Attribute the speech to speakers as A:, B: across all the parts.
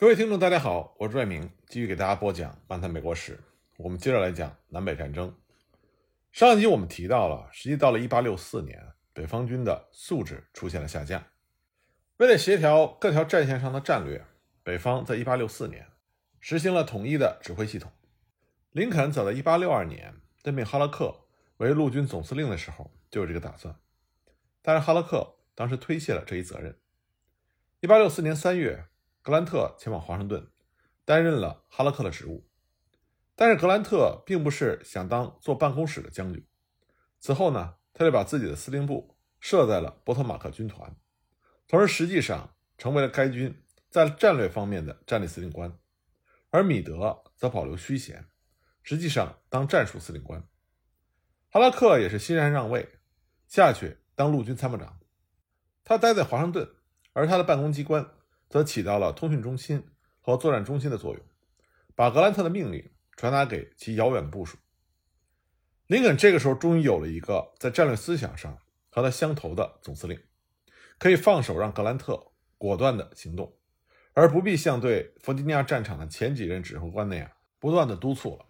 A: 各位听众，大家好，我是瑞明，继续给大家播讲《漫谈美国史》。我们接着来讲南北战争。上一集我们提到了，实际到了1864年，北方军的素质出现了下降。为了协调各条战线上的战略，北方在1864年实行了统一的指挥系统。林肯早在1862年任命哈勒克为陆军总司令的时候就有这个打算，但是哈勒克当时推卸了这一责任。1864年3月。格兰特前往华盛顿，担任了哈勒克的职务。但是格兰特并不是想当坐办公室的将军。此后呢，他就把自己的司令部设在了波特马克军团，同时实际上成为了该军在战略方面的战略司令官。而米德则保留虚衔，实际上当战术司令官。哈拉克也是欣然让位，下去当陆军参谋长。他待在华盛顿，而他的办公机关。则起到了通讯中心和作战中心的作用，把格兰特的命令传达给其遥远的部署。林肯这个时候终于有了一个在战略思想上和他相投的总司令，可以放手让格兰特果断的行动，而不必像对弗吉尼亚战场的前几任指挥官那样不断的督促了。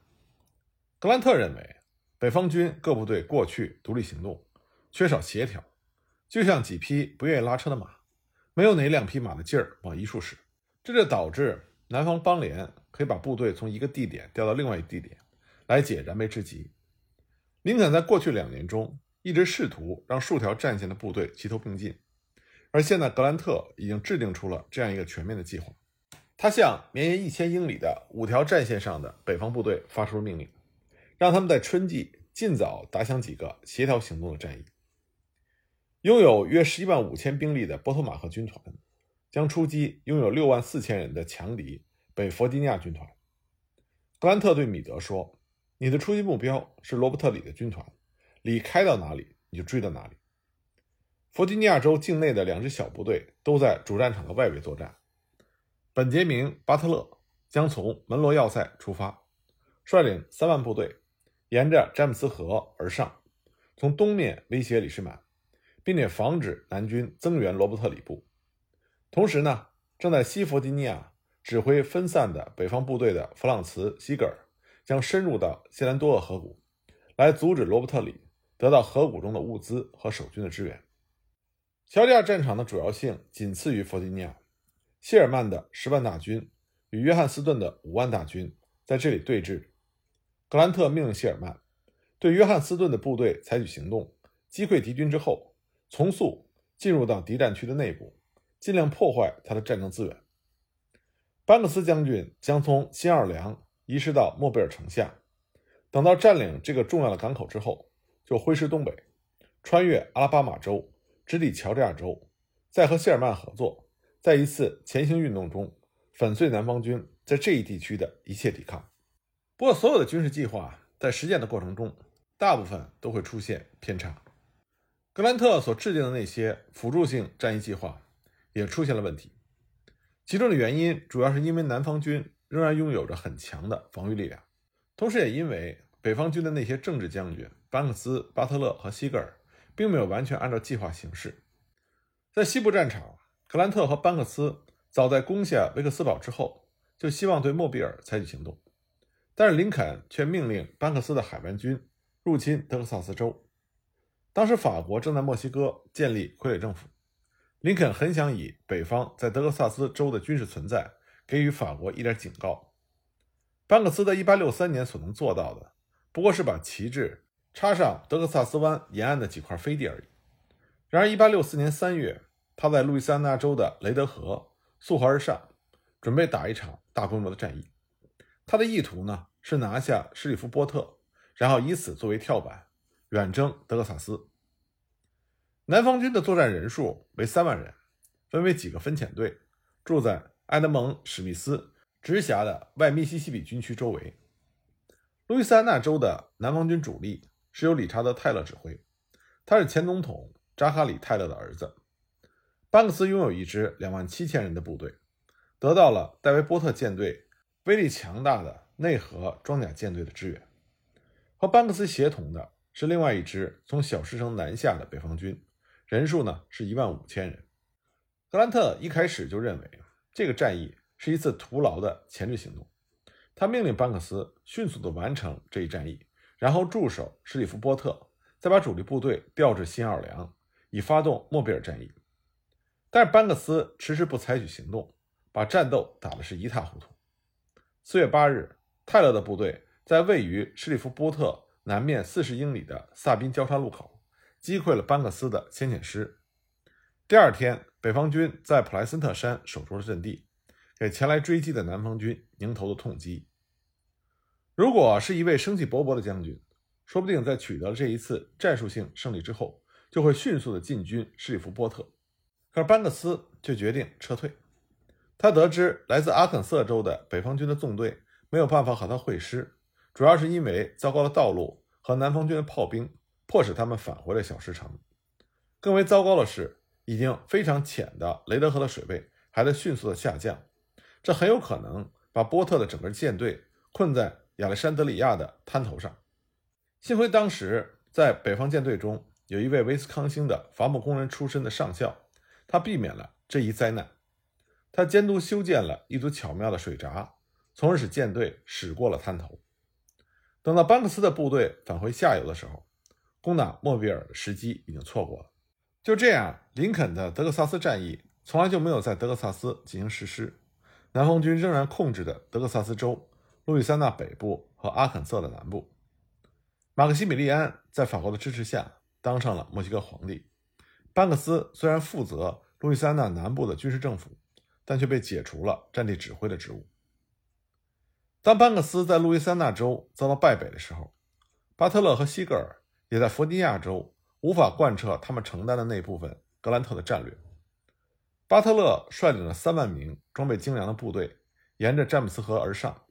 A: 格兰特认为，北方军各部队过去独立行动，缺少协调，就像几匹不愿意拉车的马。没有哪两匹马的劲儿往一处使，这就导致南方邦联可以把部队从一个地点调到另外一个地点，来解燃眉之急。林肯在过去两年中一直试图让数条战线的部队齐头并进，而现在格兰特已经制定出了这样一个全面的计划。他向绵延一千英里的五条战线上的北方部队发出了命令，让他们在春季尽早打响几个协调行动的战役。拥有约十一万五千兵力的波托马克军团将出击拥有六万四千人的强敌北弗吉尼亚军团。格兰特对米德说：“你的出击目标是罗伯特里的军团，里开到哪里你就追到哪里。”弗吉尼亚州境内的两支小部队都在主战场的外围作战。本杰明·巴特勒将从门罗要塞出发，率领三万部队沿着詹姆斯河而上，从东面威胁李士满。并且防止南军增援罗伯特里部。同时呢，正在西弗吉尼亚指挥分散的北方部队的弗朗茨·西格尔将深入到谢兰多厄河谷，来阻止罗伯特里得到河谷中的物资和守军的支援。乔治亚战场的主要性仅次于弗吉尼亚。谢尔曼的十万大军与约翰斯顿的五万大军在这里对峙。格兰特命令谢尔曼对约翰斯顿的部队采取行动，击溃敌军之后。从速进入到敌占区的内部，尽量破坏他的战争资源。班克斯将军将从新奥尔良移师到莫贝尔城下，等到占领这个重要的港口之后，就挥师东北，穿越阿拉巴马州，直抵乔治亚州，再和谢尔曼合作，在一次前行运动中粉碎南方军在这一地区的一切抵抗。不过，所有的军事计划在实践的过程中，大部分都会出现偏差。格兰特所制定的那些辅助性战役计划也出现了问题，其中的原因主要是因为南方军仍然拥有着很强的防御力量，同时也因为北方军的那些政治将军班克斯、巴特勒和西格尔并没有完全按照计划行事。在西部战场，格兰特和班克斯早在攻下维克斯堡之后就希望对莫比尔采取行动，但是林肯却命令班克斯的海湾军入侵德克萨斯州。当时法国正在墨西哥建立傀儡政府，林肯很想以北方在德克萨斯州的军事存在给予法国一点警告。班克斯在1863年所能做到的，不过是把旗帜插上德克萨斯湾沿岸的几块飞地而已。然而，1864年3月，他在路易斯安那州的雷德河溯河而上，准备打一场大规模的战役。他的意图呢，是拿下施里夫波特，然后以此作为跳板。远征德克萨斯，南方军的作战人数为三万人，分为几个分遣队，住在埃德蒙·史密斯直辖的外密西西比军区周围。路易斯安那州的南方军主力是由理查德·泰勒指挥，他是前总统扎哈里·泰勒的儿子。班克斯拥有一支两万七千人的部队，得到了戴维波特舰队威力强大的内河装甲舰队的支援，和班克斯协同的。是另外一支从小石城南下的北方军，人数呢是一万五千人。格兰特一开始就认为这个战役是一次徒劳的前置行动。他命令班克斯迅速地完成这一战役，然后驻守史蒂夫波特，再把主力部队调至新奥尔良，以发动莫比尔战役。但是班克斯迟迟不采取行动，把战斗打得是一塌糊涂。四月八日，泰勒的部队在位于史蒂夫波特南面四十英里的萨宾交叉路口击溃了班克斯的先遣师。第二天，北方军在普莱森特山守住了阵地，给前来追击的南方军迎头的痛击。如果是一位生气勃勃的将军，说不定在取得了这一次战术性胜利之后，就会迅速的进军施里夫波特。可是班克斯却决定撤退。他得知来自阿肯色州的北方军的纵队没有办法和他会师，主要是因为糟糕的道路和南方军的炮兵迫使他们返回了小石城。更为糟糕的是，已经非常浅的雷德河的水位还在迅速的下降，这很有可能把波特的整个舰队困在。亚历山德里亚的滩头上，幸亏当时在北方舰队中有一位威斯康星的伐木工人出身的上校，他避免了这一灾难。他监督修建了一组巧妙的水闸，从而使舰队驶过了滩头。等到班克斯的部队返回下游的时候，攻打莫比尔的时机已经错过了。就这样，林肯的德克萨斯战役从来就没有在德克萨斯进行实施，南方军仍然控制着德克萨斯州。路易斯安那北部和阿肯色的南部，马克西米利安在法国的支持下当上了墨西哥皇帝。班克斯虽然负责路易斯安那南部的军事政府，但却被解除了战地指挥的职务。当班克斯在路易斯安那州遭到败北的时候，巴特勒和西格尔也在弗吉尼亚州无法贯彻他们承担的那部分格兰特的战略。巴特勒率领了三万名装备精良的部队，沿着詹姆斯河而上。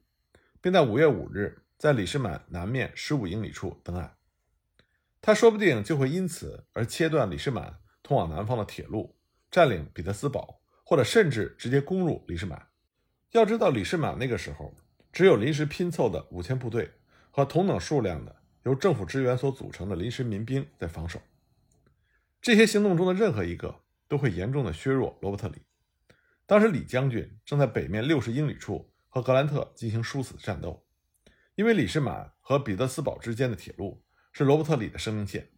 A: 并在五月五日在里士满南面十五英里处登岸，他说不定就会因此而切断里士满通往南方的铁路，占领彼得斯堡，或者甚至直接攻入里士满。要知道，里士满那个时候只有临时拼凑的五千部队和同等数量的由政府支援所组成的临时民兵在防守。这些行动中的任何一个都会严重的削弱罗伯特里。当时李将军正在北面六十英里处。和格兰特进行殊死战斗，因为里士满和彼得斯堡之间的铁路是罗伯特里的生命线。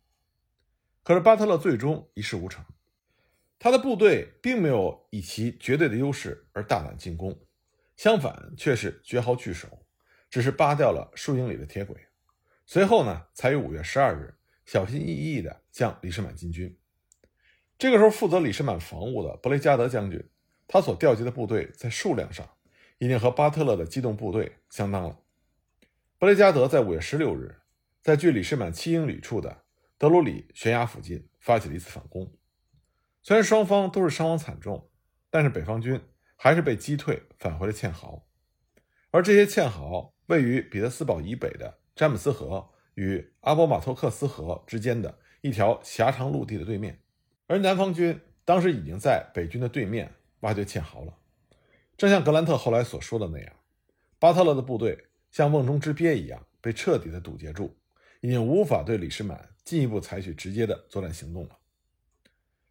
A: 可是巴特勒最终一事无成，他的部队并没有以其绝对的优势而大胆进攻，相反却是绝毫据守，只是扒掉了数英里的铁轨。随后呢，才于五月十二日小心翼翼地向里士满进军。这个时候，负责里士满防务的布雷加德将军，他所调集的部队在数量上。已经和巴特勒的机动部队相当了。布雷加德在五月十六日，在距里士满七英里处的德鲁里悬崖附近发起了一次反攻。虽然双方都是伤亡惨重，但是北方军还是被击退，返回了堑壕。而这些堑壕位于彼得斯堡以北的詹姆斯河与阿波马托克斯河之间的一条狭长陆地的对面，而南方军当时已经在北军的对面挖掘堑壕了。正像格兰特后来所说的那样，巴特勒的部队像瓮中之鳖一样被彻底的堵截住，已经无法对李士满进一步采取直接的作战行动了。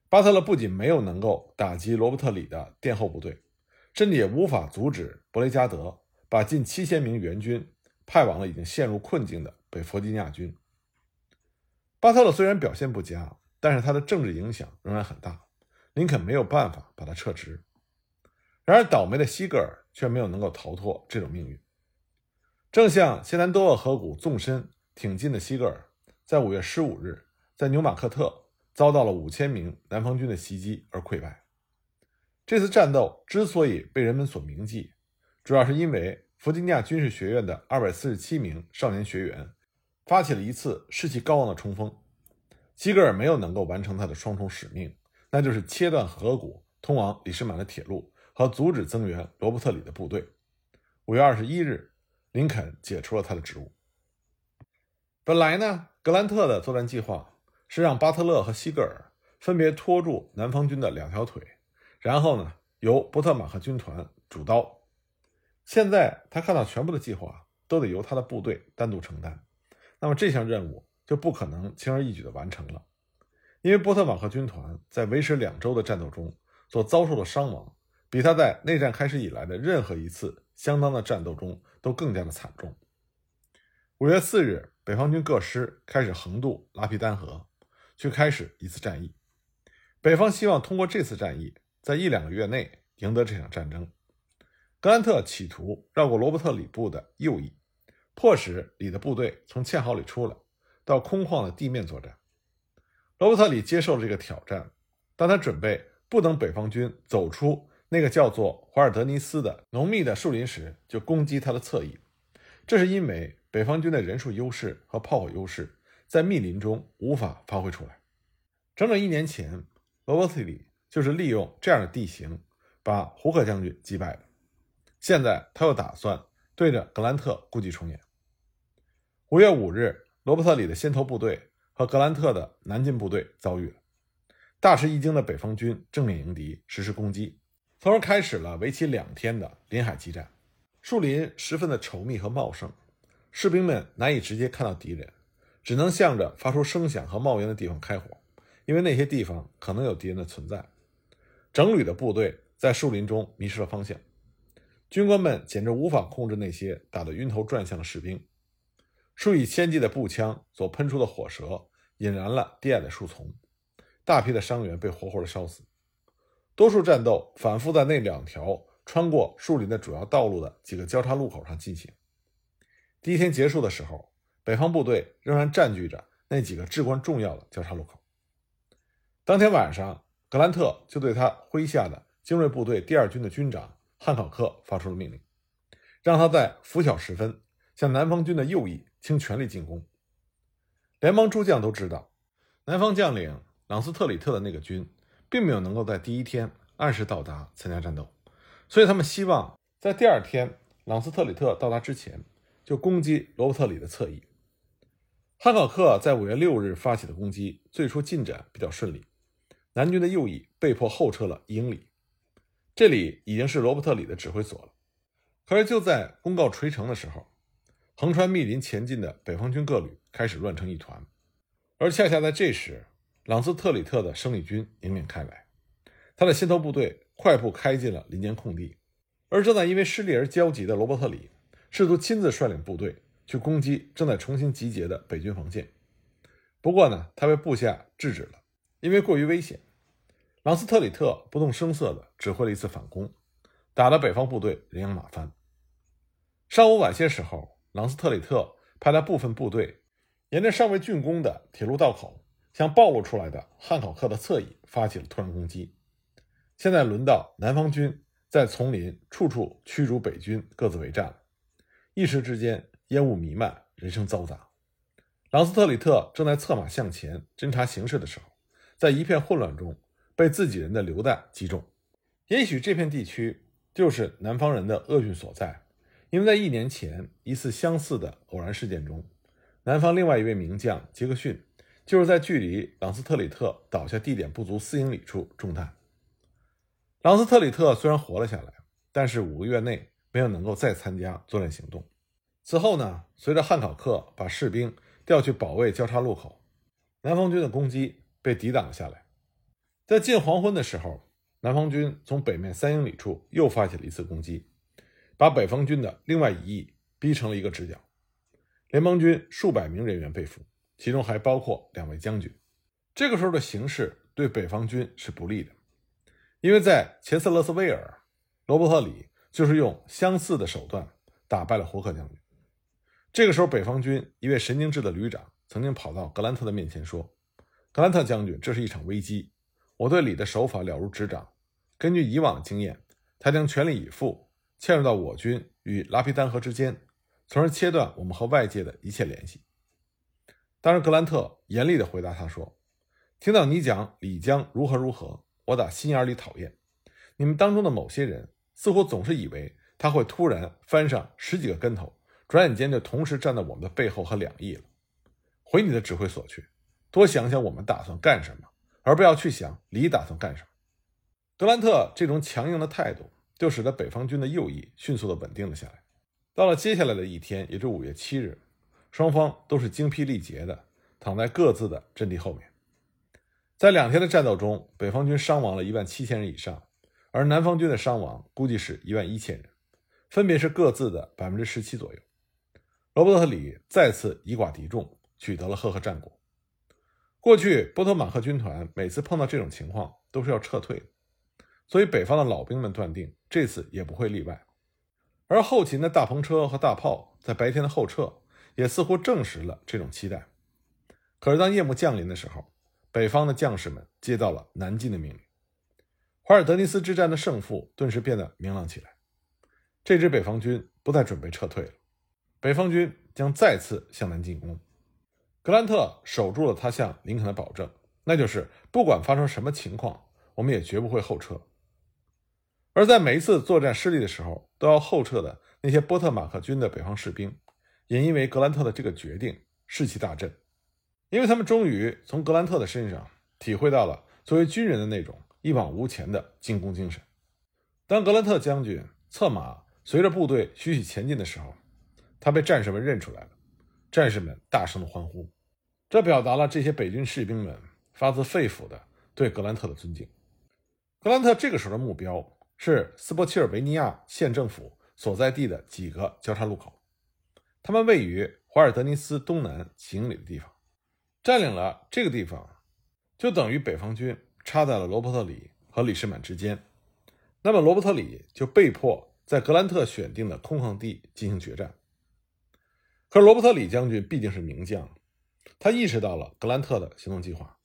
A: 巴特勒不仅没有能够打击罗伯特里的殿后部队，甚至也无法阻止布雷加德把近七千名援军派往了已经陷入困境的北弗吉尼亚军。巴特勒虽然表现不佳，但是他的政治影响仍然很大，林肯没有办法把他撤职。然而，倒霉的西格尔却没有能够逃脱这种命运。正像谢南多厄河谷纵深挺进的西格尔，在五月十五日在纽马克特遭到了五千名南方军的袭击而溃败。这次战斗之所以被人们所铭记，主要是因为弗吉尼亚军事学院的二百四十七名少年学员发起了一次士气高昂的冲锋。西格尔没有能够完成他的双重使命，那就是切断河谷通往里士满的铁路。和阻止增援罗伯特里的部队。五月二十一日，林肯解除了他的职务。本来呢，格兰特的作战计划是让巴特勒和西格尔分别拖住南方军的两条腿，然后呢，由波特马克军团主刀。现在他看到全部的计划都得由他的部队单独承担，那么这项任务就不可能轻而易举地完成了，因为波特马克军团在维持两周的战斗中所遭受的伤亡。比他在内战开始以来的任何一次相当的战斗中都更加的惨重。五月四日，北方军各师开始横渡拉皮丹河，去开始一次战役。北方希望通过这次战役，在一两个月内赢得这场战争。格兰特企图绕过罗伯特里部的右翼，迫使里的部队从堑壕里出来，到空旷的地面作战。罗伯特里接受了这个挑战，但他准备不等北方军走出那个叫做华尔德尼斯的浓密的树林时，就攻击他的侧翼。这是因为北方军的人数优势和炮火优势在密林中无法发挥出来。整整一年前，罗伯特里就是利用这样的地形把胡克将军击败的。现在他又打算对着格兰特故伎重演。五月五日，罗伯特里的先头部队和格兰特的南进部队遭遇了，大吃一惊的北方军正面迎敌，实施攻击，从而开始了为期两天的临海激战。树林十分的稠密和茂盛，士兵们难以直接看到敌人，只能向着发出声响和冒烟的地方开火，因为那些地方可能有敌人的存在。整旅的部队在树林中迷失了方向。军官们简直无法控制那些打得晕头转向的士兵，数以千计的步枪所喷出的火舌引燃了低矮的树丛，大批的伤员被活活的烧死。多数战斗反复在那两条穿过树林的主要道路的几个交叉路口上进行。第一天结束的时候，北方部队仍然占据着那几个至关重要的交叉路口。当天晚上，格兰特就对他麾下的精锐部队第二军的军长。汉考克发出了命令，让他在拂晓时分向南方军的右翼倾全力进攻。联邦诸将都知道，南方将领朗斯特里特的那个军并没有能够在第一天按时到达参加战斗，所以他们希望在第二天朗斯特里特到达之前就攻击罗伯特里的侧翼。汉考克在五月六日发起的攻击最初进展比较顺利，南军的右翼被迫后撤了一英里。这里已经是罗伯特里的指挥所了，可是就在公告垂成的时候，横穿密林前进的北方军各旅开始乱成一团，而恰恰在这时，朗斯特里特的生力军迎面开来，他的先头部队快步开进了林间空地，而正在因为失利而焦急的罗伯特里试图亲自率领部队去攻击正在重新集结的北军防线，不过呢，他被部下制止了，因为过于危险。朗斯特里特不动声色地指挥了一次反攻，打得北方部队人仰马翻。上午晚些时候，朗斯特里特派他部分部队沿着尚未竣工的铁路道口，向暴露出来的汉考克的侧翼发起了突然攻击。现在轮到南方军在丛林处处驱逐北军各自为战。一时之间，烟雾弥漫，人声嘈杂。朗斯特里特正在策马向前侦察形势的时候，在一片混乱中。被自己人的榴弹击中，也许这片地区就是南方人的厄运所在，因为在一年前一次相似的偶然事件中，南方另外一位名将杰克逊就是在距离朗斯特里特倒下地点不足四英里处中弹。朗斯特里特虽然活了下来，但是五个月内没有能够再参加作战行动。此后呢，随着汉考克把士兵调去保卫交叉路口，南方军的攻击被抵挡了下来。在近黄昏的时候，南方军从北面三英里处又发起了一次攻击，把北方军的另外一翼逼成了一个直角。联邦军数百名人员被俘，其中还包括两位将军。这个时候的形势对北方军是不利的，因为在钱斯勒斯威尔，罗伯特里就是用相似的手段打败了胡克将军。这个时候，北方军一位神经质的旅长曾经跑到格兰特的面前说：“格兰特将军，这是一场危机。”我对李的手法了如指掌。根据以往的经验，他将全力以赴嵌入到我军与拉皮丹河之间，从而切断我们和外界的一切联系。当然，格兰特严厉地回答他说：“听到你讲李将如何如何，我打心眼里讨厌。你们当中的某些人似乎总是以为他会突然翻上十几个跟头，转眼间就同时站在我们的背后和两翼了。回你的指挥所去，多想想我们打算干什么。”而不要去想李打算干什么。德兰特这种强硬的态度，就使得北方军的右翼迅速的稳定了下来。到了接下来的一天，也就是五月七日，双方都是精疲力竭的躺在各自的阵地后面。在两天的战斗中，北方军伤亡了一万七千人以上，而南方军的伤亡估计是一万一千人，分别是各自的百分之十七左右。罗伯特里再次以寡敌众，取得了赫赫战果。过去波特马克军团每次碰到这种情况都是要撤退，所以北方的老兵们断定这次也不会例外。而后勤的大篷车和大炮在白天的后撤，也似乎证实了这种期待。可是当夜幕降临的时候，北方的将士们接到了南进的命令。华尔德尼斯之战的胜负顿时变得明朗起来，这支北方军不再准备撤退了，北方军将再次向南进攻。格兰特守住了他向林肯的保证，那就是不管发生什么情况，我们也绝不会后撤。而在每一次作战失利的时候，都要后撤的那些波特马克军的北方士兵，也因为格兰特的这个决定士气大振，因为他们终于从格兰特的身上体会到了作为军人的那种一往无前的进攻精神。当格兰特将军策马随着部队徐徐前进的时候，他被战士们认出来了。战士们大声的欢呼，这表达了这些北军士兵们发自肺腑的对格兰特的尊敬。格兰特这个时候的目标是斯波切尔维尼亚县政府所在地的几个交叉路口，他们位于华尔德尼斯东南几英里的地方。占领了这个地方，就等于北方军插在了罗伯特里和李士满之间。那么罗伯特里就被迫在格兰特选定的空旷地进行决战。可是罗伯特李将军毕竟是名将，他意识到了格兰特的行动计划，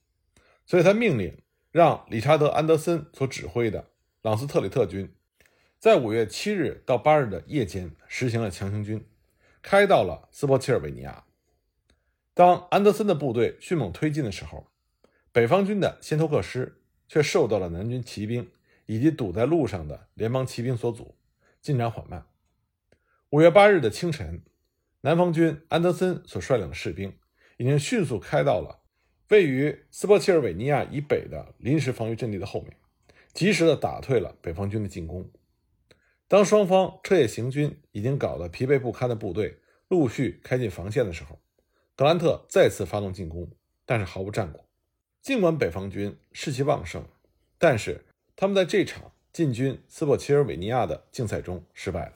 A: 所以他命令让理查德·安德森所指挥的朗斯特里特军，在五月七日到八日的夜间实行了强行军，开到了斯波切尔维尼亚。当安德森的部队迅猛推进的时候，北方军的先头克师却受到了南军骑兵以及堵在路上的联邦骑兵所阻，进展缓慢。五月八日的清晨。南方军安德森所率领的士兵已经迅速开到了位于斯波切尔维尼亚以北的临时防御阵地的后面，及时的打退了北方军的进攻。当双方彻夜行军，已经搞得疲惫不堪的部队陆续开进防线的时候，格兰特再次发动进攻，但是毫无战果。尽管北方军士气旺盛，但是他们在这场进军斯波切尔维尼亚的竞赛中失败了。